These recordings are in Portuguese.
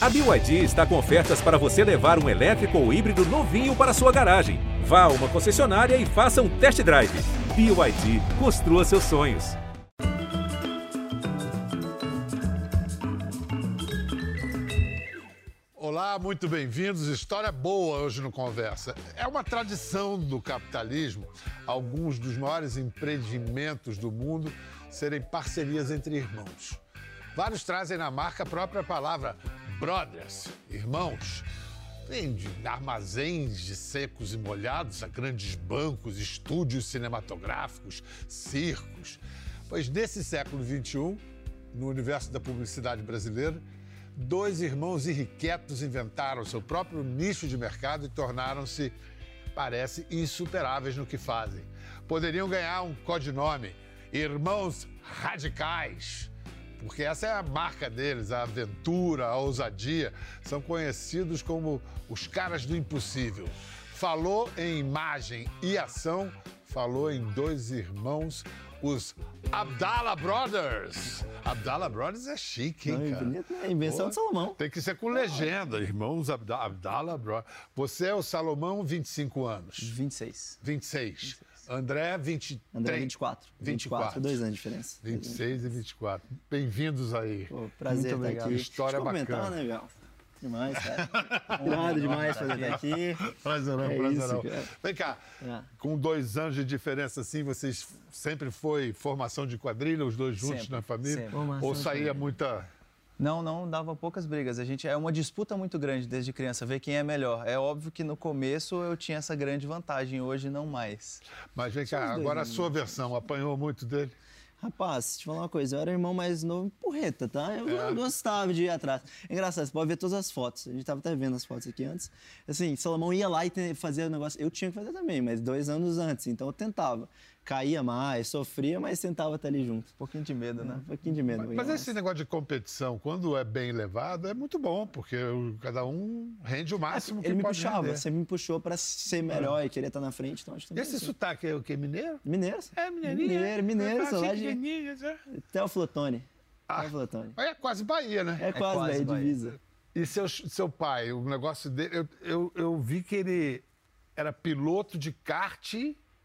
A BYD está com ofertas para você levar um elétrico ou híbrido novinho para sua garagem. Vá a uma concessionária e faça um test drive. BYD, construa seus sonhos. Olá, muito bem-vindos. História boa hoje no Conversa. É uma tradição do capitalismo alguns dos maiores empreendimentos do mundo serem parcerias entre irmãos. Vários trazem na marca a própria palavra brothers, irmãos. Tem de armazéns de secos e molhados a grandes bancos, estúdios cinematográficos, circos. Pois nesse século XXI, no universo da publicidade brasileira, dois irmãos irrequietos inventaram seu próprio nicho de mercado e tornaram-se, parece, insuperáveis no que fazem. Poderiam ganhar um codinome: Irmãos Radicais. Porque essa é a marca deles, a aventura, a ousadia. São conhecidos como os caras do impossível. Falou em imagem e ação, falou em dois irmãos os Abdallah Brothers. Abdallah Brothers é chique, hein, cara? Bonito, né? Invenção Pô, de Salomão. Tem que ser com legenda, irmãos Abda- Abdallah Brothers. Você é o Salomão, 25 anos. 26. 26. André, 23. André, 24. 24. dois anos de diferença. 26 e 24. Bem-vindos aí. Pô, prazer Muito estar aqui. História Deixa eu comentar, bacana. né, Gal? Demais, cara. Irado demais fazer estar aqui. Prazerão, É prazerão. Vem cá, É. com dois anos de diferença assim, vocês sempre foi formação de quadrilha, os dois juntos Sempre, na família? sempre. Ou saía muita. Não, não dava poucas brigas. A gente é uma disputa muito grande desde criança, ver quem é melhor. É óbvio que no começo eu tinha essa grande vantagem, hoje não mais. Mas vem cá, agora a sua versão, apanhou muito dele? Rapaz, te falar uma coisa, eu era o irmão mais novo, porreta, tá? Eu É. gostava de ir atrás. Engraçado, você pode ver todas as fotos. A gente tava até vendo as fotos aqui antes. Assim, Salomão ia lá e fazia o negócio. Eu tinha que fazer também, mas dois anos antes. Então eu tentava. Caía mais, sofria, mas tentava estar ali junto. Um pouquinho de medo, né? Um pouquinho de medo. Mas, mas esse negócio de competição, quando é bem levado, é muito bom, porque cada um rende o máximo que Ele me pode puxava, render. sempre me puxou pra ser melhor e querer estar na frente. Então acho que E também esse assim. sotaque é o quê? Mineiro? Mineiro. É, mineirinho. Mineiro, mineiro, sou lá de é. Teoflotone. Ah. Teoflotone. Aí é quase Bahia, né? É quase, quase Bahia, Bahia. divisa. E seu, seu pai, o negócio dele, eu, eu, eu vi que ele era piloto de kart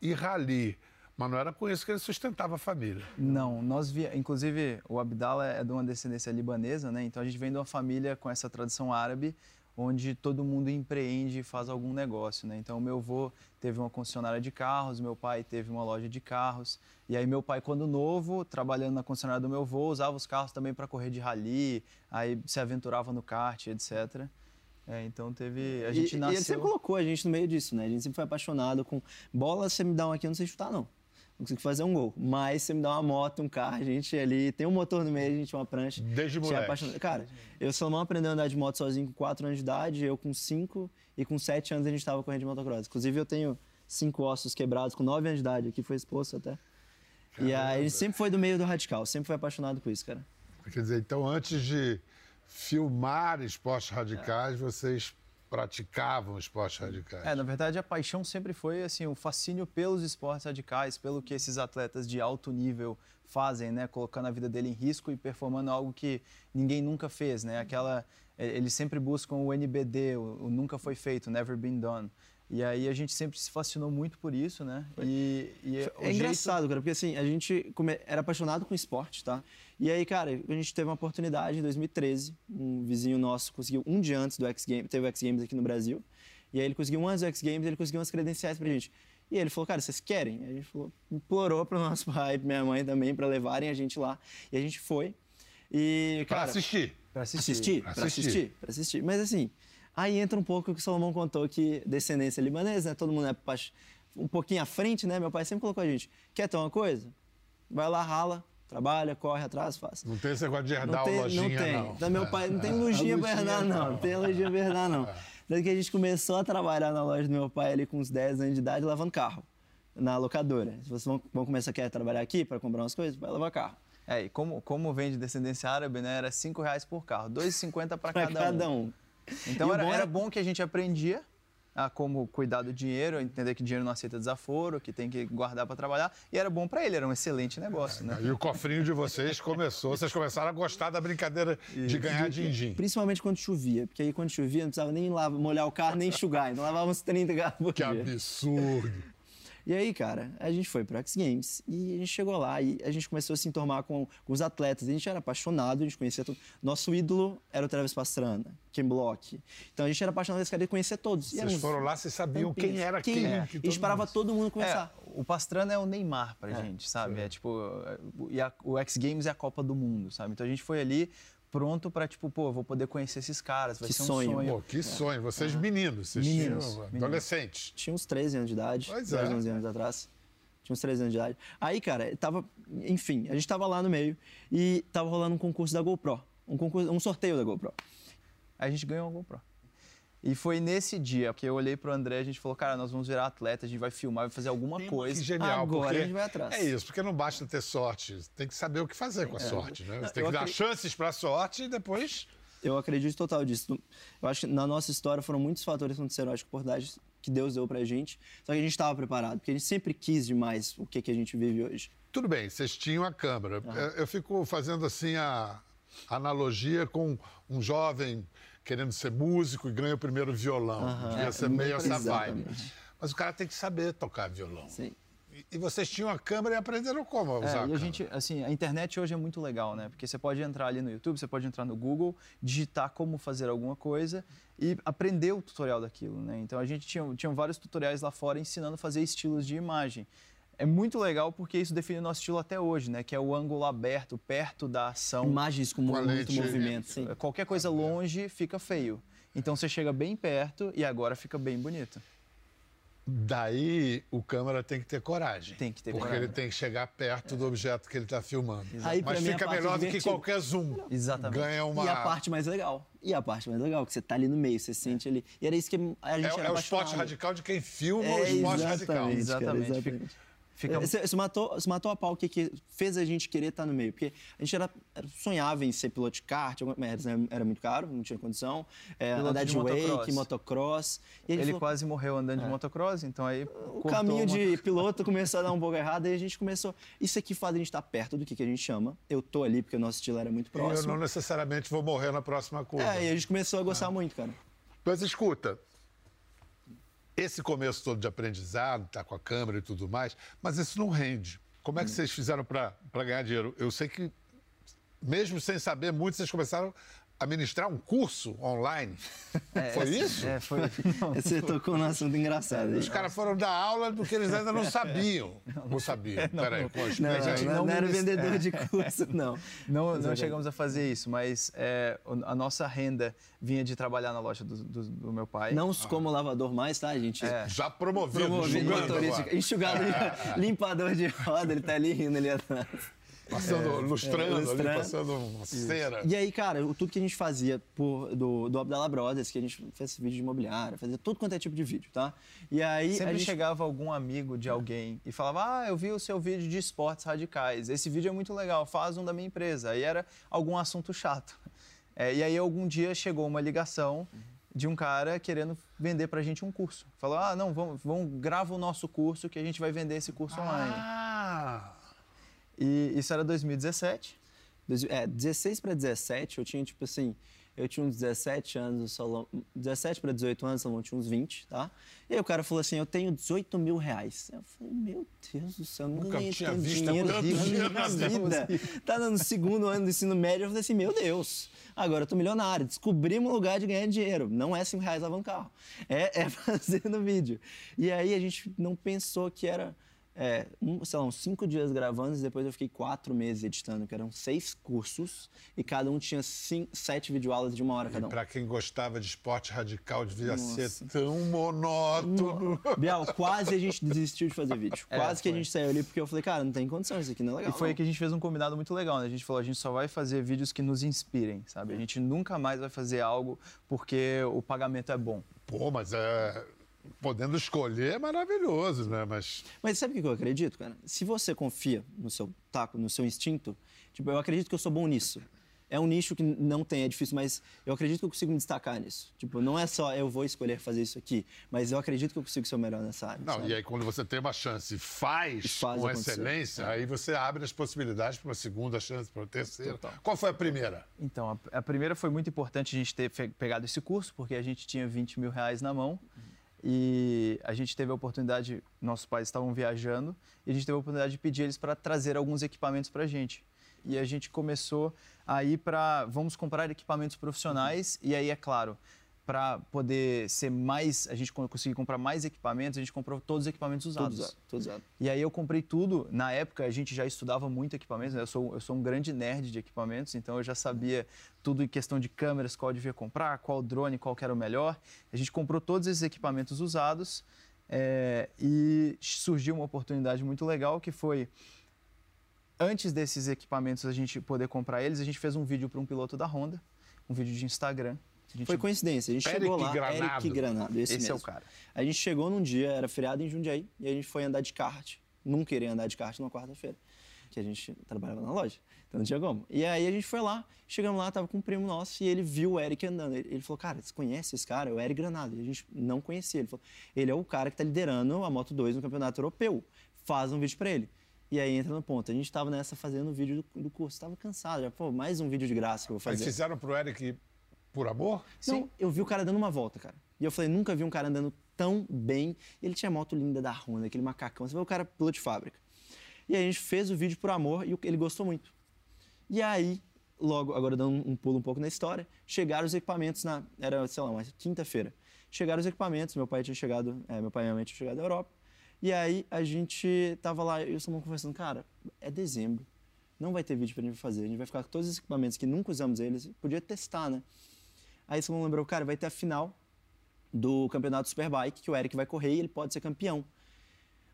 e rally, mas não era com isso que ele sustentava a família. Não, nós via, inclusive o Abdallah é de uma descendência libanesa, né? Então a gente vem de uma família com essa tradição árabe, onde todo mundo empreende e faz algum negócio, né? Então meu avô teve uma concessionária de carros, meu pai teve uma loja de carros, e aí meu pai quando novo, trabalhando na concessionária do meu avô, usava os carros também para correr de rally, aí se aventurava no kart, etc. É, então teve, a E- gente e, nasceu ele sempre colocou a gente no meio disso, né? A gente sempre foi apaixonado com bola, você me dá um aqui, eu não sei chutar, não. Não consigo fazer um gol. Mas você me dá uma moto, um carro, a gente ali tem um motor no meio, a gente uma prancha. Desde é moleque. apaixonado. Cara, eu e o Salomão aprendeu a andar de moto sozinho com 4 anos de idade, eu com 5 e com 7 anos a gente estava correndo de motocross. Inclusive eu tenho cinco ossos quebrados com 9 anos de idade, aqui foi exposto até. E aí a gente sempre foi do meio do radical, sempre foi apaixonado por isso, cara. Quer dizer, então antes de filmar esportes radicais, vocês praticavam esportes radicais. É, na verdade, a paixão sempre foi assim, o fascínio pelos esportes radicais, pelo que esses atletas de alto nível fazem, né, colocando a vida dele em risco e performando algo que ninguém nunca fez, né? Aquela eh, eles sempre buscam o NBD, o, o nunca foi feito, never been done. E aí a gente sempre se fascinou muito por isso, né? E, e o É jeito- engraçado, cara, porque assim, a gente come- era apaixonado com esporte, tá? E aí, cara, a gente teve uma oportunidade em 2013, um vizinho nosso conseguiu um dia antes do X Games, teve o X Games aqui no Brasil, e aí ele conseguiu um antes do X Games, ele conseguiu umas credenciais pra gente. E ele falou, cara, vocês querem? Aí a gente falou, implorou pro nosso pai e pra minha mãe também pra levarem a gente lá. E a gente foi. E, Para cara, assistir. Pra assistir. assistir, Pra pra assistir. assistir, pra assistir. Mas assim, aí entra um pouco o que o Salomão contou que descendência libanesa, né? Todo mundo é um pouquinho à frente, né? Meu pai sempre colocou a gente. Quer ter uma coisa? Vai lá, rala, trabalha, corre atrás, faz. Não tem esse negócio de herdar Não tem, lojinha, não tem. não. Então, meu pai não tem lojinha pra lojinha, herdar, não. não. Tem lojinha pra herdar, não. Tanto que a gente começou a trabalhar na loja do meu pai ali com uns 10 anos de idade, lavando carro. Na locadora. Se vocês vão, vão começar a querer trabalhar aqui para comprar umas coisas, vai lavar carro. É, e como, como vem de descendência árabe, né? Era 5 reais por carro, 2,50 para cada, cada um. Então E o era, bom era era- bom que a gente aprendia, a como cuidar do dinheiro, entender que dinheiro não aceita desaforo, que tem que guardar para trabalhar. E era bom para ele, era um excelente negócio, né? E o cofrinho de vocês começou, vocês começaram a gostar da brincadeira de ganhar din-din. Principalmente quando chovia, porque aí quando chovia não precisava nem lavar, molhar o carro, nem enxugar. Então lavava uns 30 carros por Que dia. absurdo. E aí, cara, a gente foi pro X Games e a gente chegou lá e a gente começou a se enturmar com, com os atletas. A gente era apaixonado, a gente conhecia tudo. Nosso ídolo era o Travis Pastrana, Ken Block. Então a gente era apaixonado desse cara e conhecia todos. E Vocês foram lá, vocês sabiam quem era quem. quem. que E todo esperava mundo- todo mundo É, conversar. o Pastrana é o Neymar pra gente, sabe? É tipo, e a- o X Games é a Copa do Mundo, sabe? Então a gente foi ali pronto pra, tipo, pô, vou poder conhecer esses caras, vai Que ser um sonho. sonho. Pô, que sonho. Vocês meninos, vocês Meninos, tinham meninos. adolescentes. Tinha uns 13 anos de idade, Pois 10, é. 11 anos atrás. Tinha uns 13 anos de idade. Aí, cara, tava, enfim, a gente tava lá no meio e tava rolando um concurso da GoPro. Um, concurso, um sorteio da GoPro. Aí a gente ganhou a GoPro. E foi nesse dia que eu olhei pro André e a gente falou, cara, nós vamos virar atleta, a gente vai filmar, vai fazer alguma coisa. Que genial, Agora porque a gente vai atrás. É isso, porque não basta ter sorte, tem que saber o que fazer com a sorte, né? Você tem eu que dar chances para a sorte e depois Eu acredito total disso. Eu acho que na nossa história foram muitos fatores que aconteceram, acho que oportunidades que Deus deu pra gente. Só que a gente estava preparado, porque a gente sempre quis demais o que, que a gente vive hoje. Tudo bem, vocês tinham a câmera. Eu- Eu fico fazendo assim a analogia com um jovem querendo ser músico e ganha o primeiro violão. Devia ser meio essa vibe. Mas o cara tem que saber tocar violão. Sim. E- vocês tinham a câmera e aprenderam como a usar É, a a gente, assim, a internet hoje é muito legal, né? Porque você pode entrar ali no YouTube, você pode entrar no Google, digitar como fazer alguma coisa e aprender o tutorial daquilo, né? Então a gente tinha, tinha vários tutoriais lá fora ensinando a fazer estilos de imagem. É muito legal porque isso define o nosso estilo até hoje, né? Que é o ângulo aberto, perto da ação. Imagens com muito movimento, sim. Qualquer coisa longe fica feio. Então você chega bem perto e agora fica bem bonito. Daí o câmera tem que ter coragem. Tem que ter Porque coragem. ele tem que chegar perto do objeto que ele está filmando. Aí, Mas fica melhor do que qualquer zoom. Exatamente. Ganha uma. E a parte mais legal. E a parte mais legal, que você tá ali no meio, você sente ali. E era isso que a É, gente era é o esporte radical de quem filma É, o esporte radical. exatamente, cara, Exatamente. exatamente. Fica- Você, você matou, você matou a pau o que, que fez a gente querer estar no meio. Porque a gente era, era- sonhava em ser piloto de kart, mas era, era muito caro, não tinha condição. É, andar de de, wake, motocross. motocross. E gente Ele falou, quase morreu andando de motocross, então aí o caminho de piloto começou a dar um pouco errado e a gente começou. Isso aqui faz a gente estar perto do que, que a gente chama. Eu tô ali porque o nosso estilo era muito E eu próximo. não necessariamente vou morrer na próxima curva. É, e a gente começou a gostar muito, cara. Mas escuta, esse começo todo de aprendizado, tá com a câmera e tudo mais, mas isso não rende. Como é que vocês fizeram para ganhar dinheiro? Eu sei que, mesmo sem saber muito, vocês começaram a ministrar um curso online. Foi isso? É, foi. Você tocou num assunto engraçado. Os caras foram dar aula do que eles ainda não sabiam. Não sabiam. Peraí, pô, Não, explica aí. não, não não era vendedor de curso, não. Não, não chegamos a fazer isso, mas é, a nossa renda vinha de trabalhar na loja do, do- do meu pai. Não como lavador mais, tá, gente? Já promovido, Promovido, julgando motorista, enxugado, limpador de roda, ele tá ali rindo ali atrás. Passando, lustrando, ali, lustrando. passando uma cera. E aí, cara, o- tudo que a gente fazia por, do, do Abdallah Brothers, que a gente fez vídeo de imobiliária, fazia tudo quanto é tipo de vídeo, tá? E aí Sempre a gente... chegava algum amigo de alguém e falava: Ah, eu vi o seu vídeo de esportes radicais. Esse vídeo é muito legal, faz um da minha empresa. Aí era algum assunto chato. É, e aí algum dia chegou uma ligação de um cara querendo vender pra gente um curso. Falou: Ah, não, vamos, vamos grava o nosso curso que a gente vai vender esse curso online. E isso era 2017. Dois- É, 16 para 17, eu tinha, tipo assim, eu tinha uns 17 anos, o Salão, 17 para 18 anos, o Salão tinha uns 20, tá? E aí o cara falou assim, eu tenho 18 mil reais. Eu falei, meu Deus do céu, eu nunca ganhei tinha visto dinheiro tanto na vida. Tá no segundo ano do ensino médio, eu falei assim, meu Deus, agora eu tô milionário, descobrimos um lugar de ganhar dinheiro. Não é 5 reais lavando carro, é, é fazendo vídeo. E aí a gente não pensou que era é, um, sei lá, uns cinco dias gravando e depois eu fiquei quatro meses editando, que eram seis cursos e cada um tinha cinco, sete videoaulas de uma hora cada um. Para quem gostava de esporte radical, devia Nossa. ser tão monótono. Bial, quase a gente desistiu de fazer vídeo. É, Quase que a gente saiu ali porque eu falei, cara, não tem condição, isso aqui não é legal. E foi não. aí que a gente fez um combinado muito legal, né? A gente falou, a gente só vai fazer vídeos que nos inspirem, sabe? A gente nunca mais vai fazer algo porque o pagamento é bom. Pô, mas é. Podendo escolher é maravilhoso, né? Mas. Mas sabe o que eu acredito, cara? Se você confia no seu taco, no seu instinto, tipo, eu acredito que eu sou bom nisso. É um nicho que não tem, é difícil, mas eu acredito que eu consigo me destacar nisso. Tipo, não é só eu vou escolher fazer isso aqui, mas eu acredito que eu consigo ser o melhor nessa área. Não, sabe? e aí quando você tem uma chance e faz, faz com excelência, É. aí você abre as possibilidades para uma segunda chance, para uma terceira. Total. Qual foi a primeira? Então, a, a primeira foi muito importante a gente ter pegado esse curso, porque a gente tinha 20 mil reais na mão e a gente teve a oportunidade, nossos pais estavam viajando, e a gente teve a oportunidade de pedir eles para trazer alguns equipamentos para a gente. E a gente começou a ir para, vamos comprar equipamentos profissionais, e aí, é claro, para poder ser mais, a gente con- conseguir comprar mais equipamentos, a gente comprou todos os equipamentos usados. Todos, todos usados. E aí eu comprei tudo. Na época a gente já estudava muito equipamentos. né? Eu sou, eu sou um grande nerd de equipamentos, então eu já sabia tudo em questão de câmeras, qual eu devia comprar, qual drone, qual que era o melhor. A gente comprou todos esses equipamentos usados é, e surgiu uma oportunidade muito legal que foi antes desses equipamentos a gente poder comprar eles, a gente fez um vídeo para um piloto da Honda, um vídeo de Instagram. Gente- Foi coincidência. A gente Eric chegou lá, Granado. Eric Granado, esse, Esse é o cara. A gente chegou num dia, era feriado em Jundiaí, e a gente foi andar de kart. Nunca iria andar de kart numa quarta-feira, que a gente trabalhava na loja, então não tinha como. E aí a gente foi lá, chegamos lá, tava com um primo nosso, e ele viu o Eric andando. Ele ele falou, cara, você conhece esse cara? É o Eric Granado. E a gente não conhecia. Ele falou, ele é o cara que tá liderando a Moto 2 no Campeonato Europeu. Faz um vídeo pra ele. E aí entra no ponto. A gente tava nessa fazendo o vídeo do, do curso. Tava cansado, já, pô, mais um vídeo de graça que eu vou fazer. fizeram pro Eric por amor? Não, eu vi o cara dando uma volta, cara. E eu falei, nunca vi um cara andando tão bem. Ele tinha moto linda da Honda, aquele macacão. Você vê o cara piloto de fábrica. E aí a gente fez o vídeo por amor e ele gostou muito. E aí, logo, agora dando um pulo um pouco na história, chegaram os equipamentos na. Era, sei lá, uma quinta-feira. Chegaram os equipamentos, meu pai tinha chegado, é, meu pai e minha mãe tinham chegado da Europa. E aí a gente tava lá, eu e o Samuel conversando, cara, é dezembro. Não vai ter vídeo pra gente fazer. A gente vai ficar com todos os equipamentos que nunca usamos eles. Podia testar, né? Aí o Samuel lembrou, cara, vai ter a final do campeonato Superbike, que o Eric vai correr e ele pode ser campeão.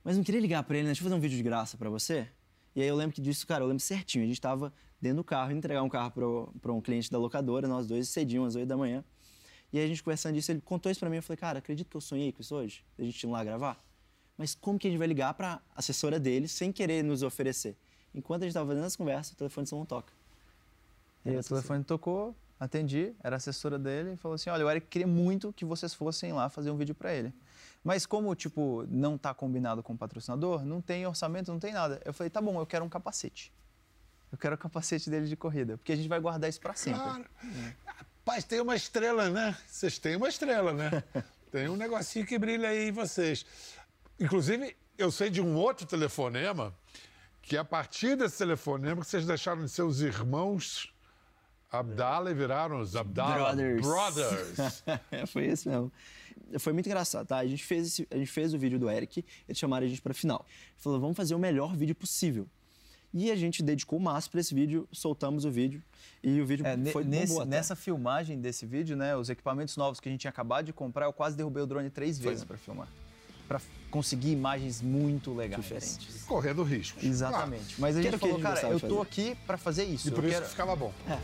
Mas não queria ligar pra ele, né? Deixa eu fazer um vídeo de graça pra você. E aí eu lembro que disso, cara, eu lembro certinho. A gente tava dentro do carro, entregar um carro pra um cliente da locadora, nós dois, cedinho, às 8 da manhã. E aí a gente conversando disso, ele contou isso pra mim. Eu falei, cara, acredito que eu sonhei com isso hoje? A gente ir lá gravar? Mas como que a gente vai ligar pra assessora dele sem querer nos oferecer? Enquanto a gente tava fazendo essa conversa, o telefone só não toca. E aí o telefone tocou, atendi, era assessora dele e falou assim: olha, o Eric queria muito que vocês fossem lá fazer um vídeo para ele. Mas como, tipo, não tá combinado com o patrocinador, não tem orçamento, não tem nada. Eu falei, tá bom, eu quero um capacete. Eu quero o capacete dele de corrida, porque a gente vai guardar isso para sempre. Claro. Rapaz, tem uma estrela, né? Vocês têm uma estrela, né? Tem um negocinho que brilha aí em vocês. Inclusive, eu sei de um outro telefonema que a partir desse telefonema que vocês deixaram de ser os irmãos Abdala e viraram os Abdala Brothers. Brothers. É, foi isso mesmo. Foi muito engraçado, tá? A gente fez, esse- a gente fez o vídeo do Eric, eles chamaram a gente pra final. Falou, vamos fazer o melhor vídeo possível. E a gente dedicou o máximo pra esse vídeo, soltamos o vídeo e o vídeo É, foi nesse- nessa filmagem desse vídeo, né, os equipamentos novos que a gente tinha acabado de comprar, eu quase derrubei o drone três vezes para filmar. Para conseguir imagens muito legais. Diferentes. Correndo riscos. Exatamente. Mas a gente o que a falou, gente cara, eu tô fazer. aqui para fazer isso. E por eu isso quero- que ficava bom. É.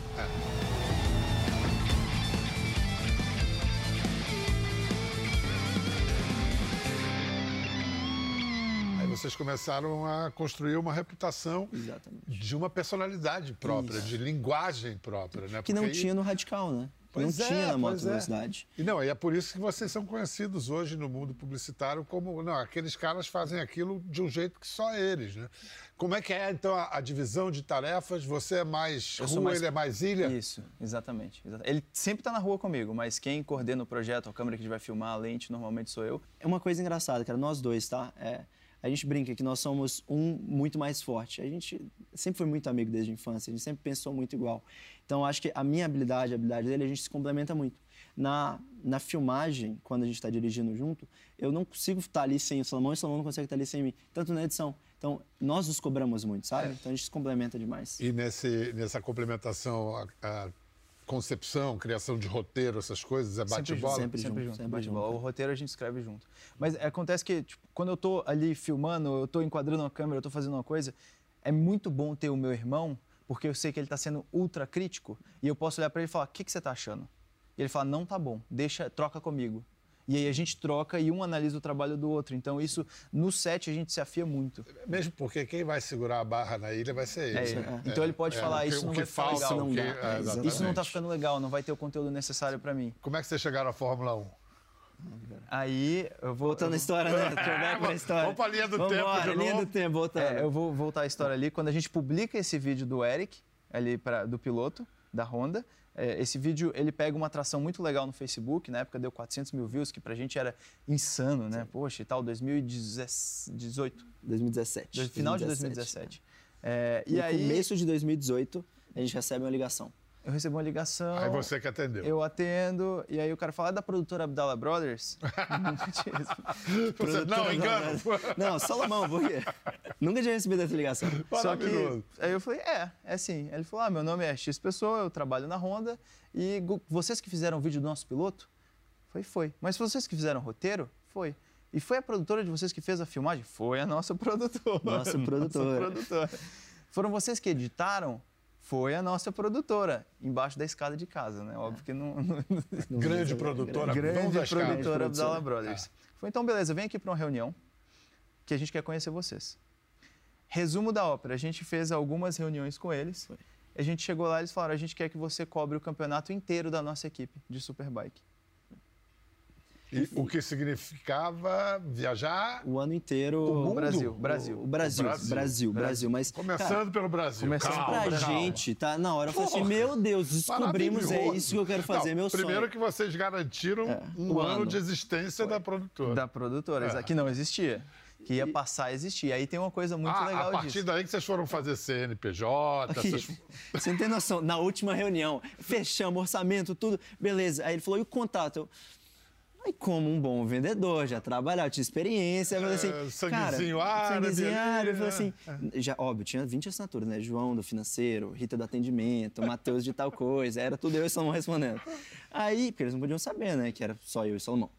Aí vocês começaram a construir uma reputação Exatamente. de uma personalidade própria, Isso. de linguagem própria, né? Que não Porque aí- tinha no Radical, né? Pois não é, tinha na moto é. velocidade. E não, e é por isso que vocês são conhecidos hoje no mundo publicitário como. Não, aqueles caras fazem aquilo de um jeito que só eles, né? Como é que é, então, a, a divisão de tarefas? Você é mais Eu rua, mais- ele é mais ilha? Isso, exatamente, exata- Ele sempre tá na rua comigo, mas quem coordena o projeto, a câmera que a gente vai filmar, a lente, normalmente sou eu. É uma coisa engraçada, cara, nós dois, tá? É, a gente brinca que nós somos um muito mais forte. A gente sempre foi muito amigo desde a infância, a gente sempre pensou muito igual. Então, acho que a minha habilidade, a habilidade dele, a gente se complementa muito. Na, na filmagem, quando a gente está dirigindo junto, eu não consigo estar ali sem o Salomão e o Salomão não consegue estar ali sem mim, tanto na edição. Então, nós nos cobramos muito, sabe? Então, a gente se complementa demais. E nesse, nessa complementação, a, a concepção, criação de roteiro, essas coisas, é bate-bola? sempre Sempre junto, junto, sempre bate junto. bola. O roteiro a gente escreve junto. Mas acontece que, tipo, quando eu tô ali filmando, eu tô enquadrando uma câmera, eu tô fazendo uma coisa, é muito bom ter o meu irmão, porque eu sei que ele tá sendo ultra crítico, e eu posso olhar para ele e falar, o que, que você tá achando? E ele fala, não tá bom, deixa, troca comigo. E aí a gente troca e um analisa o trabalho do outro. Então, isso no set a gente se afia muito. Mesmo porque quem vai segurar a barra na ilha vai ser ele. É né? Então ele pode É, falar, que- isso o não que vai ficar falta, legal. o que- Não dá. é, É, Isso não exatamente. tá ficando legal, não vai ter o conteúdo necessário para mim. Como é que vocês chegaram à Fórmula 1? Aí eu vou. Voltando à história, né? Throwback pra história. Vamos pra linha do tempo Vambora, de linha novo. do tempo, voltando. É, eu vou voltar a história ali. Quando a gente publica esse vídeo do Eric, ali pra, do piloto da Honda, é, esse vídeo ele pega uma atração muito legal no Facebook. Na época deu 400 mil views, que pra gente era insano, né? Poxa, e tal, 2018, 2017. do- final de 2017. É, e No aí começo de 2018, a gente recebe uma ligação. Eu recebo uma ligação. Aí você que atendeu. Eu atendo, e aí o cara fala, é da produtora Abdallah Brothers? Você, não, engano. Não, Salomão, por quê? Nunca tinha recebido essa ligação. Só que aí eu falei, é, é sim. Aí ele falou, ah, meu nome é X Pessoa, eu trabalho na Honda e vocês que fizeram o vídeo do nosso piloto? Foi, foi. Mas vocês que fizeram o roteiro? Foi. E foi a produtora de vocês que fez a filmagem? Foi a nossa produtora. Nossa produtora. produtora. Foram vocês que editaram? Foi a nossa produtora, embaixo da escada de casa, né? Óbvio que não, não, Grande produtora, grande produtora Produtora. Abdallah Brothers. Foi, então, beleza, vem aqui para uma reunião que a gente quer conhecer vocês. Resumo da ópera, a gente fez algumas reuniões com eles. A gente chegou lá e eles falaram, a gente quer que você cobre o campeonato inteiro da nossa equipe de Superbike. E o que significava viajar, O ano inteiro. O? Brasil, Brasil. O Brasil, O Brasil, Brasil. Brasil. Mas, começando cara, pelo Brasil. começando calma, pra calma. gente, tá? Na hora eu falei assim: meu Deus, descobrimos, é isso que eu quero fazer, Não, meu sonho. Primeiro que vocês garantiram um o ano, ano. de existência da produtora. Da produtora, É. que não existia. Que ia passar a existir. Aí tem uma coisa muito Ah, legal a partir disso. daí que vocês foram fazer CNPJ, Aqui, essas... Você não tem noção. Na última reunião, fechamos orçamento, tudo, beleza. Aí ele falou: e o contato? Aí, como um bom vendedor, já trabalhava, tinha experiência, eu falei assim, É, cara, sanguezinho árabe sanguezinho árabe, eu falei né? assim, já, óbvio, tinha 20 assinaturas, né? João do financeiro, Rita do atendimento, Matheus de tal coisa, era tudo eu e Salomão respondendo. Aí, porque eles não podiam saber, né, que era só eu e Salomão.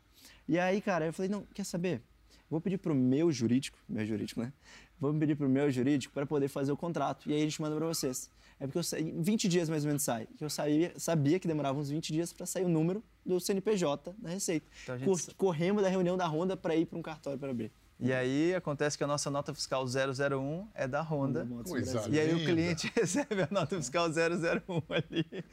E aí, cara, eu falei, não, quer saber? Vou pedir pro meu jurídico, meu jurídico, né? Vou pedir pro meu jurídico para poder fazer o contrato. E aí a gente manda para vocês. É porque eu saí, 20 dias mais ou menos sai. Que eu sabia, sabia que demorava uns 20 dias para sair o número do CNPJ da Receita. Então a gente Cor- sa- corremos da reunião da Honda para ir para um cartório para abrir. E aí acontece que a nossa nota fiscal 001 é da Honda. Coisa Brasil. E aí o Linda. cliente recebe a nota fiscal 001 ali.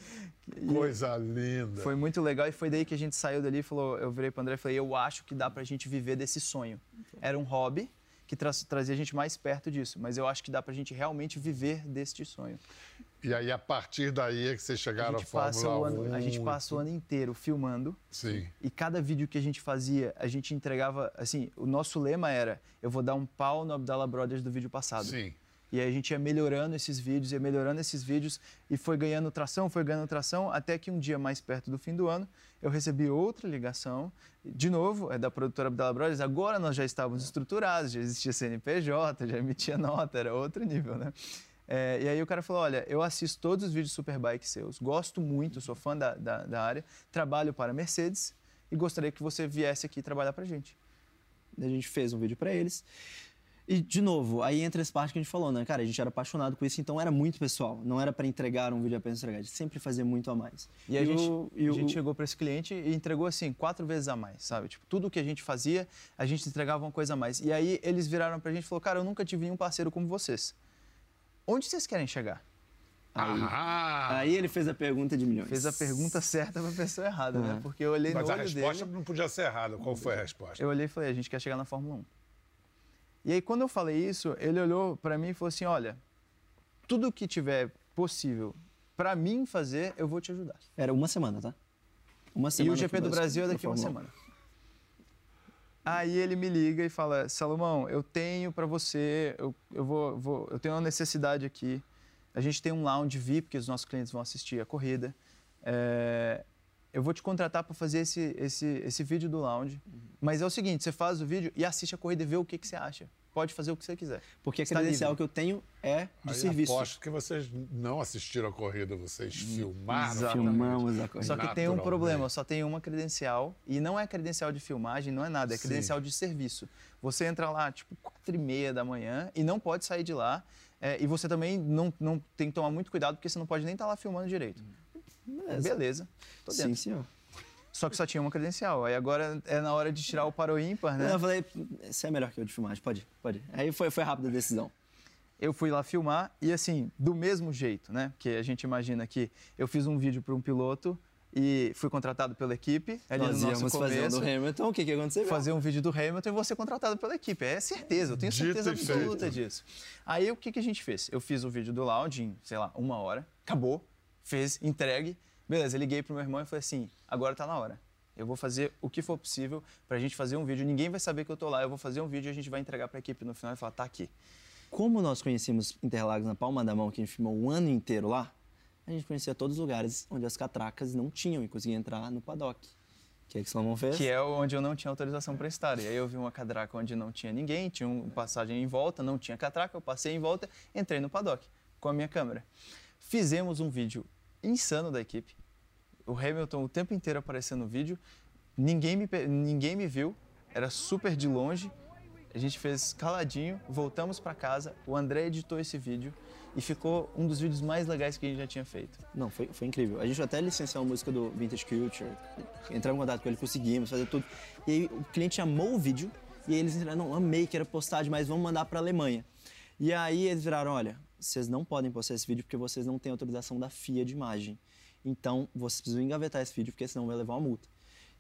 E Coisa linda. Foi muito legal e foi daí que a gente saiu dali e falou, eu virei pro André e falei, eu acho que dá pra gente viver desse sonho. Era um hobby que tra- trazia a gente mais perto disso, mas eu acho que dá pra gente realmente viver deste sonho. E aí, a partir daí é que vocês A chegaram à Fórmula o ano, 1. a gente passa o ano inteiro filmando Sim. e cada vídeo que a gente fazia, a gente entregava, assim, o nosso lema era, eu vou dar um pau no Abdallah Brothers do vídeo passado. Sim. E aí a gente ia melhorando esses vídeos, ia melhorando esses vídeos e foi ganhando tração, foi ganhando tração, até que um dia mais perto do fim do ano, eu recebi outra ligação, de novo, é da produtora Abdallah Brothers, agora nós já estávamos estruturados, já existia CNPJ, já emitia nota, era outro nível, né? É, e aí o cara falou, olha, eu assisto todos os vídeos de Superbike seus, gosto muito, sou fã da, da, da área, trabalho para Mercedes e gostaria que você viesse aqui trabalhar pra gente. A gente fez um vídeo para eles. E, de novo, aí entra essa parte que a gente falou, né? Cara, a gente era apaixonado com isso, então era muito pessoal. Não era para entregar um vídeo apenas entregar, a gente sempre fazia muito a mais. E a, gente, o- e a o- gente chegou para esse cliente e entregou assim, quatro vezes a mais, sabe? Tipo, tudo que a gente fazia, a gente entregava uma coisa a mais. E aí eles viraram pra gente e falaram, cara, eu nunca tive nenhum parceiro como vocês. Onde vocês querem chegar? Ah, Aí ele fez a pergunta de milhões. Fez a pergunta certa pra pessoa errada, né? Uhum. Porque eu olhei mas no a olho resposta dele, não podia ser errada. Qual foi a resposta? eu olhei e falei, a gente quer chegar na Fórmula 1. E aí quando eu falei isso, ele olhou pra mim e falou assim, olha, tudo que tiver possível pra mim fazer, eu vou te ajudar. Era uma semana, tá? Uma E semana. o GP do Brasil é daqui a uma Fórmula 1. semana. Aí ele me liga e fala: Salomão, eu tenho para você, eu, eu vou, vou- eu tenho uma necessidade aqui. A gente tem um lounge VIP que os nossos clientes vão assistir a corrida. É, eu vou te contratar para fazer esse, esse, esse vídeo do lounge. Mas é o seguinte: você faz o vídeo e assiste a corrida e vê o que, que você acha. Pode fazer o que você quiser. Porque a Está credencial livre. que eu tenho é de Aí serviço. aposto que vocês não assistiram a corrida, vocês filmaram. exatamente. Filmamos a corrida. Só que tem um problema, só tem uma credencial e não é credencial de filmagem, não é nada, é Sim. credencial de serviço. Você entra lá tipo quatro e meia da manhã e não pode sair de lá. é, e você também não, não tem que tomar muito cuidado porque você não pode nem estar lá filmando direito. Beleza, tô dentro. Sim, senhor. Só que só tinha uma credencial. Aí agora é na hora de tirar o para o ímpar, né? Eu falei, você é melhor que eu de filmagem, pode, pode. Aí foi, foi rápida a decisão. Eu fui lá filmar e assim, do mesmo jeito, né? Porque a gente imagina que eu fiz um vídeo para um piloto e fui contratado pela equipe ali Nós no nosso íamos começo. fazer o do Hamilton, o que, que aconteceu? fazer um vídeo do Hamilton e vou ser contratado pela equipe. É certeza, eu tenho Dito certeza feito. absoluta disso. Aí o que, que a gente fez? Eu fiz o vídeo do lounge em, sei lá, uma hora, acabou, fez, entregue. Beleza, liguei pro meu irmão e falei assim: agora tá na hora. Eu vou fazer o que for possível pra gente fazer um vídeo. Ninguém vai saber que eu tô lá. Eu vou fazer um vídeo e a gente vai entregar pra equipe no final e falar: tá aqui. Como nós conhecíamos Interlagos na palma da mão, que a gente filmou um ano inteiro lá, a gente conhecia todos os lugares onde as catracas não tinham e conseguia entrar no paddock. O que é que o Salomão fez? Que é onde eu não tinha autorização para estar. E aí eu vi uma catraca onde não tinha ninguém, tinha uma passagem em volta, não tinha catraca, eu passei em volta, entrei no paddock com a minha câmera. Fizemos um vídeo insano da equipe. O Hamilton o tempo inteiro aparecendo no vídeo. Ninguém me, ninguém me viu, era super de longe. A gente fez caladinho, voltamos para casa. O André editou esse vídeo e ficou um dos vídeos mais legais que a gente já tinha feito. Não, foi, foi incrível. A gente até licenciou a música do Vintage Culture, entramos em contato com ele, conseguimos fazer tudo. E aí o cliente amou o vídeo e eles disseram, não, amei, quero postar demais, vamos mandar para Alemanha. E aí eles viraram, olha, vocês não podem postar esse vídeo porque vocês não têm autorização da FIA de imagem. Então, vocês precisam engavetar esse vídeo porque senão vai levar uma multa.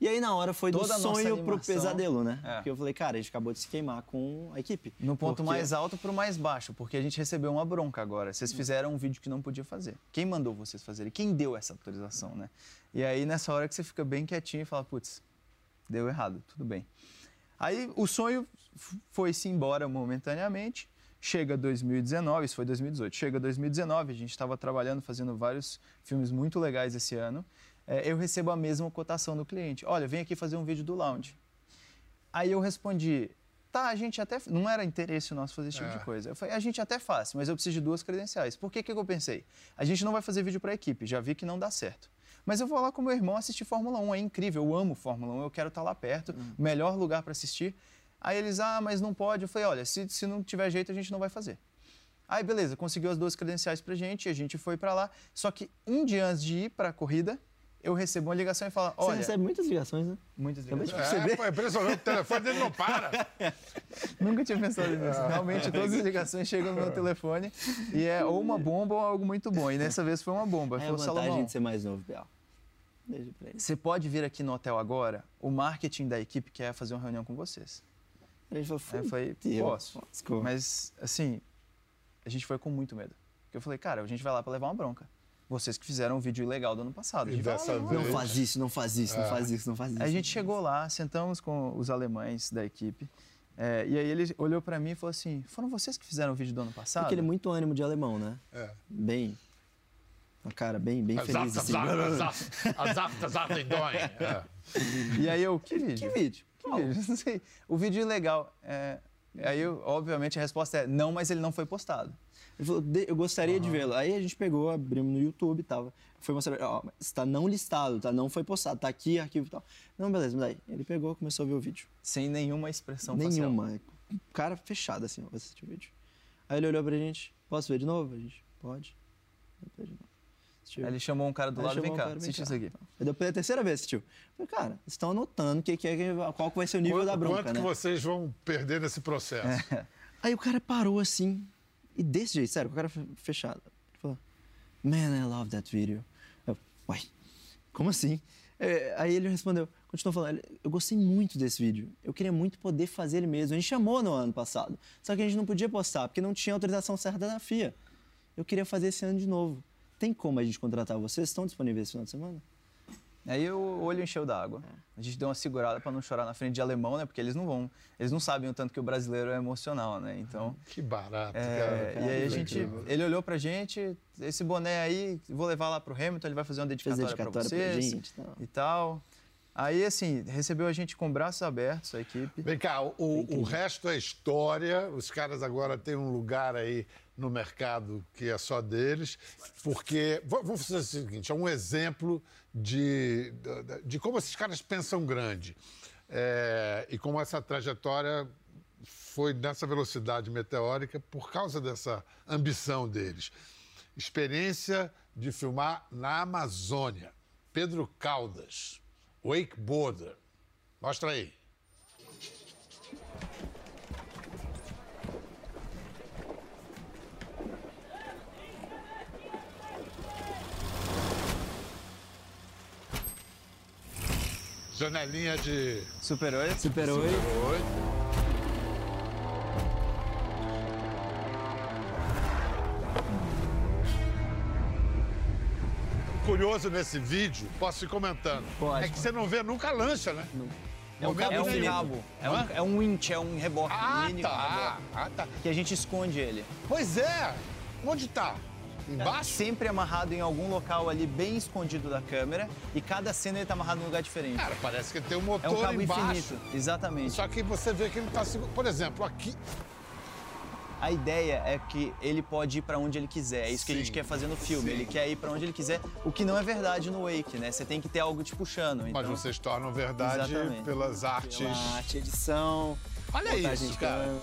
E aí na hora foi Toda do sonho pro pesadelo, né? É. Porque eu falei, cara, a gente acabou de se queimar com a equipe. No ponto Porque- mais alto pro mais baixo, porque a gente recebeu uma bronca agora. Vocês fizeram um vídeo que não podia fazer. Quem mandou vocês fazerem? Quem deu essa autorização, né? E aí nessa hora que você fica bem quietinho e fala, putz, deu errado, tudo bem. Aí o sonho foi-se embora momentaneamente. Chega 2019, isso foi 2018. Chega 2019, a gente estava trabalhando, fazendo vários filmes muito legais esse ano. É, eu recebo a mesma cotação do cliente. Olha, vem aqui fazer um vídeo do lounge. Aí eu respondi, tá, a gente até. Não era interesse nosso fazer esse tipo É. de coisa. Eu falei, a gente até faz, mas eu preciso de duas credenciais. Por que, que eu pensei? A gente não vai fazer vídeo para a equipe, já vi que não dá certo. Mas eu vou lá com meu irmão assistir Fórmula 1, é incrível, eu amo Fórmula 1, eu quero estar lá perto, melhor lugar para assistir. Aí eles, ah, mas não pode. Eu falei, olha, se, se não tiver jeito, a gente não vai fazer. Aí, beleza, conseguiu as duas credenciais pra gente, a gente foi para lá. Só que um dia antes de ir para a corrida, eu recebo uma ligação e falo, Você olha, recebe muitas ligações, né? muitas ligações. É, pô, é impressionante, o telefone dele não para. Nunca tinha pensado nisso. Realmente, todas as ligações chegam no meu telefone e é ou uma bomba ou algo muito bom. E dessa vez foi uma bomba. É a Falou, vantagem Salomão, de ser mais novo, pra ele. você pode vir aqui no hotel agora? O marketing da equipe quer fazer uma reunião com vocês. A gente falou, Aí eu falei, "Fudeu, posso. lascou." Mas, assim, a gente foi com muito medo. Porque eu falei, cara, a gente vai lá pra levar uma bronca. Vocês que fizeram um vídeo legal do ano passado. A E gente vai lá dessa levar uma vez- Não faz isso, não faz isso, não faz isso, não faz isso. Aí a gente chegou lá, sentamos com os alemães da equipe. é, e aí ele olhou pra mim e falou assim: foram vocês que fizeram o vídeo do ano passado? Porque ele é muito ânimo de alemão, né? É. Bem. Uma cara bem, bem feliz. assim. É. E aí eu, que vídeo? Que vídeo? Que vídeo? Não sei. O vídeo legal. É, aí, obviamente, a resposta é não, mas ele não foi postado. Ele falou, "De- eu gostaria de vê-lo. Aí a gente pegou, abrimos no YouTube, tava, foi mostrar, ó, está não listado, tá? Não foi postado, tá aqui, arquivo e tal. Não, beleza, mas daí ele pegou, começou a ver o vídeo. Sem nenhuma expressão facial. Nenhuma. Cara fechado assim, ó, assistir o vídeo. Aí ele olhou pra gente, posso ver de novo? A gente, pode. Aí ele chamou um cara do Aí lado, vem cá, cara, assiste isso aqui. Aí deu pela terceira vez, assistiu. Falei, cara, vocês estão anotando que, que é, que- qual que vai ser o nível Quanto, da bronca, quanto né? que vocês vão perder nesse processo? Aí o cara parou assim, e desse jeito, sério, com o cara fe- fechado. Ele falou, Man, I love that video. Eu, uai, como assim? É, aí ele respondeu, continuou falando, eu gostei muito desse vídeo. Eu queria muito poder fazer ele mesmo. A gente chamou no ano passado, só que a gente não podia postar, porque não tinha autorização certa da FIA. Eu queria fazer esse ano de novo. Tem como a gente contratar vocês? Estão disponíveis esse final de semana? Aí o olho encheu d'água. A gente deu uma segurada pra não chorar na frente de alemão, né? Porque eles não vão, eles não sabem o tanto que o brasileiro é emocional, né? Então, Que barato, é, cara. e aí a gente, ele olhou pra gente, esse boné aí, vou levar lá pro Hamilton, ele vai fazer uma Fez dedicatória, dedicatória pra pra vocês gente e tal. e tal. Aí assim, recebeu a gente com braços abertos, a equipe. Vem cá, o, o resto é história. Os caras agora têm um lugar aí no mercado que é só deles, porque vamos fazer o seguinte: é um exemplo de, de, de como esses caras pensam grande É, e como essa trajetória foi nessa velocidade meteórica por causa dessa ambição deles. Experiência de filmar na Amazônia. Pedro Caldas wakeboarder. Mostra aí. Janelinha de Super 8. Super 8. Oi. Curioso nesse vídeo, posso ir comentando. Pode. É que você não vê nunca a lancha, né? É um Momento É um cabo, é um, é um winch, é um reboque. Ah, tá. Ah, tá. Que a gente esconde ele. Pois é. Onde tá? Embaixo? Sempre amarrado em algum local ali bem escondido da câmera e cada cena ele tá amarrado num lugar diferente. Cara, parece que tem um é motor um cabo embaixo. infinito, exatamente. Só que você vê que ele tá. Por exemplo, aqui. A ideia é que ele pode ir pra onde ele quiser. É isso que a gente Sim, quer fazer no filme. sim. Ele quer ir pra onde ele quiser, o que não é verdade no Wake, né? Você tem que ter algo te puxando. Mas Então, vocês tornam verdade Exatamente. pelas artes. Pela arte, edição. Olha isso, cara. câmera.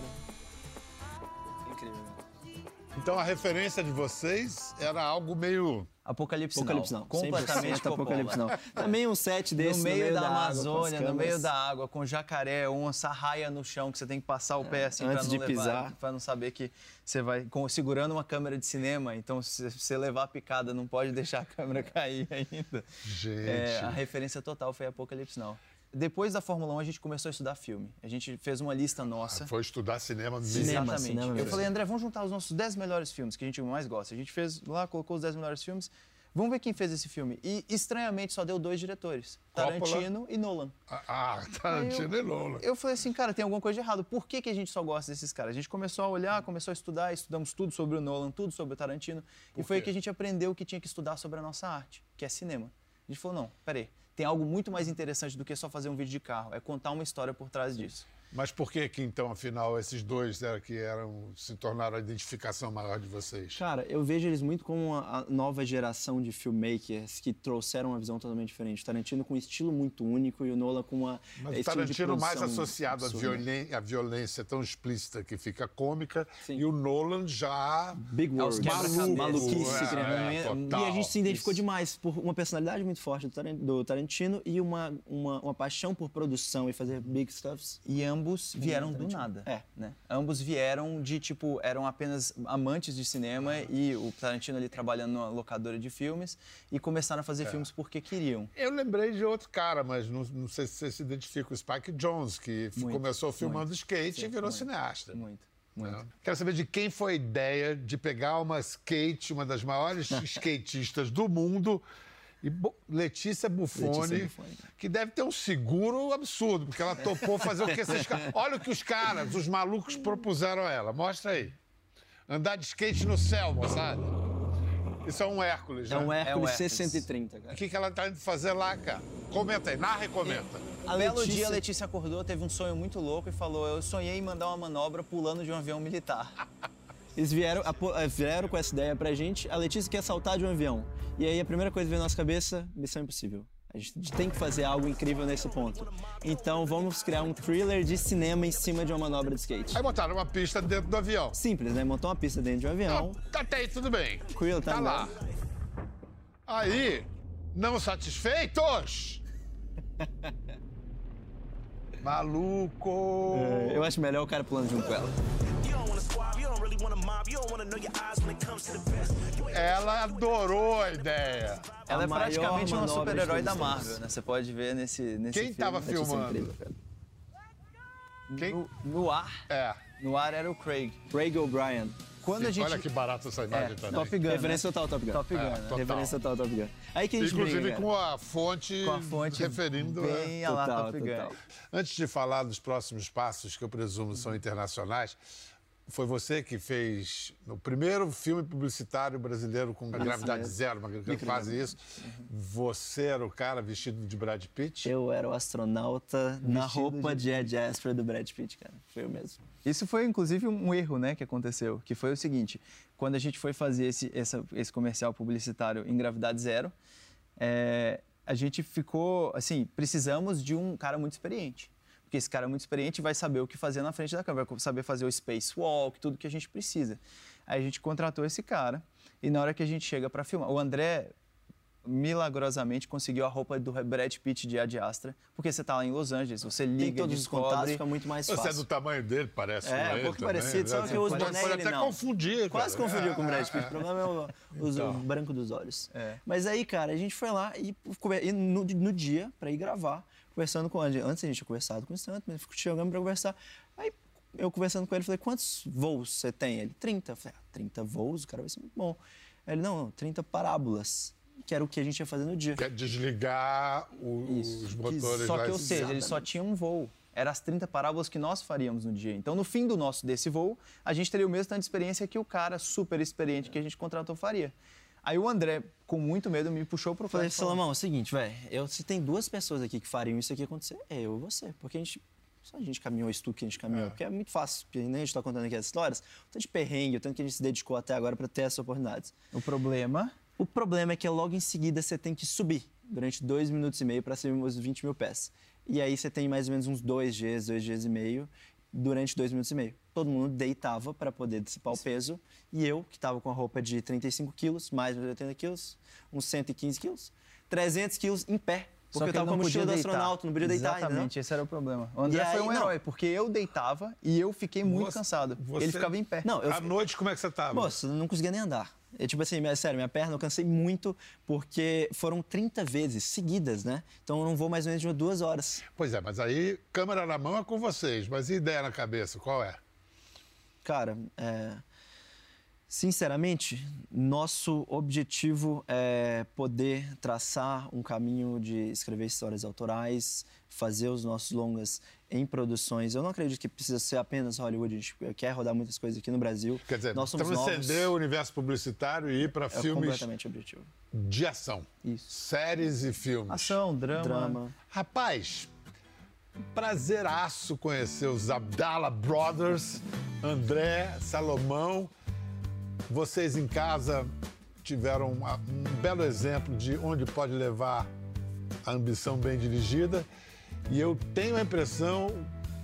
Então a referência de vocês era algo meio. Apocalipse, Apocalipse não. Completamente 100% Apocalipse não. Também um set desse no meio, da, água, com as Amazônia, no câmeras. meio da água, com jacaré, onça raia no chão, que você tem que passar o pé assim pra antes não de levar, pisar. pra não saber que você vai com- segurando uma câmera de cinema. Então, se você levar a picada, não pode deixar a câmera cair ainda. Gente. É, a referência total foi Apocalipse Now. Depois da Fórmula 1, a gente começou a estudar filme. A gente fez uma lista nossa. Foi estudar cinema mesmo. Cinema, Exatamente. cinema eu mesmo. falei, André, vamos juntar os nossos 10 melhores filmes que a gente mais gosta. A gente fez lá, colocou os 10 melhores filmes. Vamos ver quem fez esse filme. E, estranhamente, só deu dois diretores: Coppola. Tarantino e Nolan. Ah, Tarantino e Lola. Eu falei assim, cara, tem alguma coisa de errado. Por que, que a gente só gosta desses caras? A gente começou a olhar, começou a estudar, estudamos tudo sobre o Nolan, tudo sobre o Tarantino. e foi aí que a gente aprendeu que tinha que estudar sobre a nossa arte, que é cinema. A gente falou, não, peraí, tem algo muito mais interessante do que só fazer um vídeo de carro, é contar uma história por trás disso. Mas por que que então, afinal, esses dois era que eram, se tornaram a identificação maior de vocês? Cara, eu vejo eles muito como a nova geração de filmmakers que trouxeram uma visão totalmente diferente. Tarantino com um estilo muito único e o Nolan com uma Mas é, o Tarantino mais associado à, absurda. violen- à violência tão explícita que fica cômica Sim. e o Nolan já Big É Words, quebra-cabeça. maluquice, É, é. E a gente se identificou demais por uma personalidade muito forte do Taran- do Tarantino e uma, uma, uma paixão por produção e fazer big stuffs. E ambos vieram do nada. É. Né? Ambos vieram de, tipo, eram apenas amantes de cinema e o Tarantino ali trabalhando numa locadora de filmes e começaram a fazer filmes porque queriam. Eu lembrei de outro cara, mas não, não sei se você se identifica, o Spike Jones, que Muito, começou filmando muito. skate Sim, e virou muito, cineasta. Muito, muito. né? Quero saber de quem foi a ideia de pegar uma skate, uma das maiores skatistas do mundo, e Bo- Letícia Buffoni, Letícia Buffoni. que deve ter um seguro absurdo, porque ela topou fazer o que esses caras. Olha o que os caras, os malucos, propuseram a ela. Mostra aí. Andar de skate no céu, moçada. Isso é um Hércules, É um né? Hércules Hércules. C-130, cara. O que, que ela tá indo fazer lá, cara? Comenta aí, narra e comenta. A belo dia, a Letícia acordou, teve um sonho muito louco e falou: Eu sonhei em mandar uma manobra pulando de um avião militar. Eles vieram, eh, vieram com essa ideia pra gente. A Letícia quer saltar de um avião. E aí a primeira coisa que veio na nossa cabeça, missão impossível. A gente tem que fazer algo incrível nesse ponto. Então vamos criar um thriller de cinema em cima de uma manobra de skate. Aí botaram uma pista dentro do avião. Simples, né? Montou uma pista dentro de um avião. Tá, até aí tudo bem. Quill tá Tá lá. Aí, não satisfeitos? Maluco! É, Eu acho melhor o cara pulando junto com ela. Ela adorou a ideia. Ela é maior praticamente uma super-herói da Marvel, né? Você pode ver nesse, nesse Quem filme. tava é filmando? incrível. Quem? No, no ar, É. no ar era o Craig. Craig O'Brien. Quando a gente... Olha que barato essa imagem É, também. Top Gun, Referência né? total Top Gun. Top Gun, É, né? total. Referência total Top Gun. Aí que a gente Inclusive briga, cara. com a fonte, Com a fonte referindo. bem a- a lá Total, Top Gun. total. Antes de falar dos próximos passos, que eu presumo são internacionais, foi você que fez o primeiro filme publicitário brasileiro com gravidade mesmo. zero, uma quase isso. Você era o cara vestido de Brad Pitt? Eu era o astronauta na Vestido roupa de- de Ed Asper do Brad Pitt, cara. Foi eu mesmo. Isso foi, inclusive, um erro né, que aconteceu, que foi o seguinte, quando a gente foi fazer esse, essa- esse comercial publicitário em gravidade zero, é, a gente ficou, assim, precisamos de um cara muito experiente. Porque esse cara muito experiente vai saber o que fazer na frente da câmera, vai saber fazer o spacewalk, tudo que a gente precisa. Aí a gente contratou esse cara e na hora que a gente chega para filmar, o André milagrosamente conseguiu a roupa do Brad Pitt de Ad Astra, porque você tá lá em Los Angeles, você Tem liga, todos os contatos, descobre... fica muito mais Você é fácil. do tamanho dele, parece. É, um ele pouco também, parecido, só né? que eu uso Pode- boné Pode ele até não. confundir. Quase cara. confundiu É, com o Brad é, Pitt. O é. problema é o, o- Então. o branco dos olhos. É. Mas aí, cara, a gente foi lá e, e no, no dia, pra ir gravar, conversando com ele. Antes a gente tinha conversado com o Santo, mas chegamos pra conversar. Aí eu conversando com ele, falei, quantos voos você tem? Ele, 30. Eu falei, ah, 30 voos? O cara vai ser muito bom. Aí ele, não, não, 30 parábolas. Que era o que a gente ia fazer no dia. Quer desligar o- os motores Só que, ou seja, ele só tinha um voo. Eram as 30 parábolas que nós faríamos no dia. Então, no fim do nosso desse voo, a gente teria o mesmo tanto de experiência que o cara super experiente que a gente contratou faria. Aí o André, com muito medo, me puxou pro Falei, Salomão, é o seguinte, velho, eu se tem duas pessoas aqui que fariam isso aqui acontecer, é eu e você. Porque a gente. Só a gente caminhou isso tudo que a gente caminhou. Porque é muito fácil, porque nem a gente tá contando aqui as histórias. O tanto de perrengue, o tanto que a gente se dedicou até agora para ter essas oportunidades. O problema O problema é que logo em seguida você tem que subir durante dois minutos e meio para subir os 20 mil pés. E aí você tem mais ou menos uns dois dias, dois dias e meio durante dois minutos e meio. Todo mundo deitava para poder dissipar o peso e eu, que estava com a roupa de 35 quilos, mais uns 80 quilos, uns 115 quilos, 300 quilos em pé. Só Porque eu tava com a não mochila do podia deitar. astronauta, não podia deitar, entendeu? Exatamente, esse era o problema. O André E aí, foi um não. herói, porque eu deitava e eu fiquei muito Você- cansado. você- Ele ficava em pé. Não, eu, À noite, como é que você tava? Moço, eu não conseguia nem andar. É tipo assim, minha, sério, minha perna eu cansei muito porque foram 30 vezes seguidas, né? Então eu não vou mais ou menos de duas horas. Pois é, mas aí, câmera na mão é com vocês. Mas e ideia na cabeça, qual é? Cara, é, sinceramente, nosso objetivo é poder traçar um caminho de escrever histórias autorais, fazer os nossos longas em produções. Eu não acredito que precisa ser apenas Hollywood, a gente quer rodar muitas coisas aqui no Brasil. Quer dizer, Nós somos transcender novos. o universo publicitário e ir para É filmes completamente objetivo. de ação. Isso. Séries e filmes. Ação, drama. Drama. Rapaz, prazeraço conhecer os Abdala Brothers, André, Salomão. Vocês em casa tiveram uma- um belo exemplo de onde pode levar a ambição bem dirigida. E eu tenho a impressão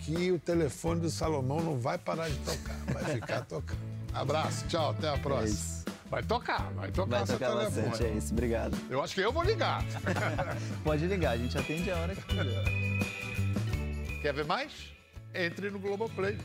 que o telefone do Salomão não vai parar de tocar, vai ficar tocando. Abraço, tchau, até a próxima. isso. Vai tocar, vai tocar Vai seu tocar telefone. bastante, é isso. Obrigado. Eu acho que eu vou ligar. Pode ligar, a gente atende a hora que quiser. Quer ver mais? Entre no Globoplay.